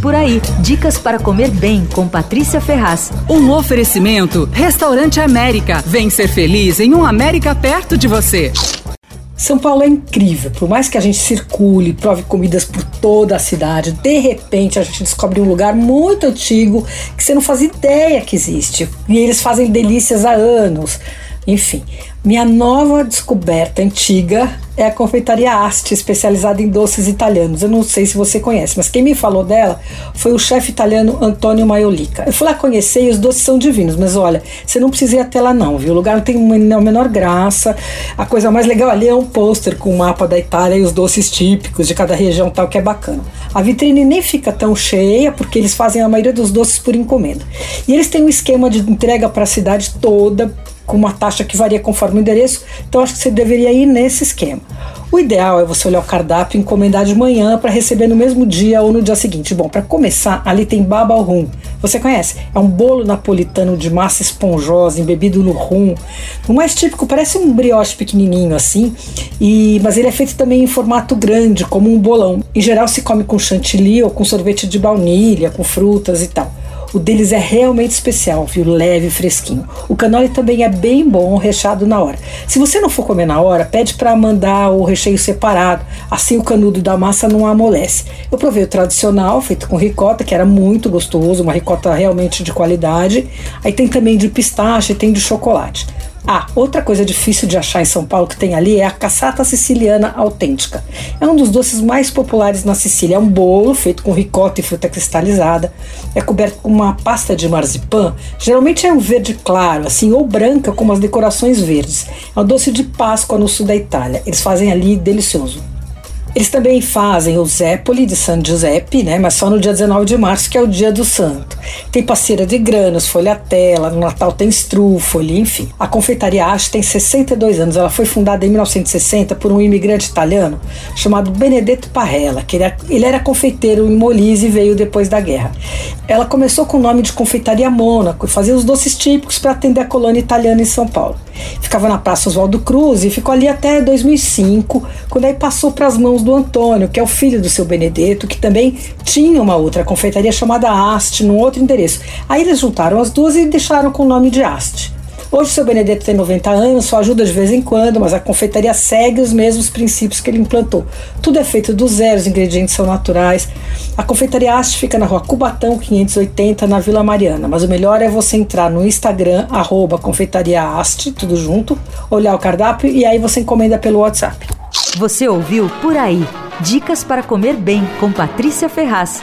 Por aí, dicas para comer bem com Patrícia Ferraz. Um oferecimento: Restaurante América. Vem ser feliz em um América perto de você. São Paulo é incrível. Por mais que a gente circule, prove comidas por toda a cidade, de repente a gente descobre um lugar muito antigo que você não faz ideia que existe. E eles fazem delícias há anos. Enfim, minha nova descoberta antiga é a confeitaria Asti, especializada em doces italianos. Eu não sei se você conhece, mas quem me falou dela foi o chefe italiano Antonio Maiolica. Eu fui lá conhecer e os doces são divinos, mas olha, você não precisa ir até lá não, viu? O lugar não tem a menor graça. A coisa mais legal ali é um pôster com o mapa da Itália e os doces típicos de cada região tal, que é bacana. A vitrine nem fica tão cheia, porque eles fazem a maioria dos doces por encomenda. E eles têm um esquema de entrega para a cidade toda, com uma taxa que varia conforme o endereço, então acho que você deveria ir nesse esquema. O ideal é você olhar o cardápio e encomendar de manhã para receber no mesmo dia ou no dia seguinte. Bom, para começar, ali tem baba ao rum. Você conhece? É um bolo napolitano de massa esponjosa, embebido no rum. O mais típico parece um brioche pequenininho assim, e mas ele é feito também em formato grande, como um bolão. Em geral se come com chantilly ou com sorvete de baunilha, com frutas e tal. O deles é realmente especial, viu? Leve e fresquinho. O canole também é bem bom, recheado na hora. Se você não for comer na hora, pede para mandar o recheio separado, assim o canudo da massa não amolece. Eu provei o tradicional, feito com ricota, que era muito gostoso, uma ricota realmente de qualidade. Aí tem também de pistache, tem de chocolate. Ah, outra coisa difícil de achar em São Paulo que tem ali é a caçata siciliana autêntica. É um dos doces mais populares na Sicília. É um bolo feito com ricota e fruta cristalizada. É coberto com uma pasta de marzipan. Geralmente é um verde claro, assim, ou branca com umas decorações verdes. É um doce de Páscoa no sul da Itália. Eles fazem ali delicioso. Eles também fazem o Zépoli de San Giuseppe, né, mas só no dia 19 de março, que é o dia do santo. Tem passeira de granos, folhatela, no Natal tem strúfoli, enfim. A confeitaria Ache tem 62 anos. Ela foi fundada em 1960 por um imigrante italiano chamado Benedetto Parrella, que ele era, ele era confeiteiro em Molise e veio depois da guerra. Ela começou com o nome de Confeitaria Mônaco e fazia os doces típicos para atender a colônia italiana em São Paulo. Ficava na Praça Oswaldo Cruz e ficou ali até 2005, quando aí passou para as mãos do Antônio, que é o filho do seu Benedetto, que também tinha uma outra confeitaria chamada Ast, num outro endereço. Aí eles juntaram as duas e deixaram com o nome de Ast. Hoje o seu Benedetto tem 90 anos, só ajuda de vez em quando, mas a confeitaria segue os mesmos princípios que ele implantou. Tudo é feito do zero, os ingredientes são naturais. A confeitaria Ast fica na rua Cubatão 580, na Vila Mariana. Mas o melhor é você entrar no Instagram, arroba tudo junto, olhar o cardápio e aí você encomenda pelo WhatsApp. Você ouviu Por Aí. Dicas para comer bem com Patrícia Ferraz.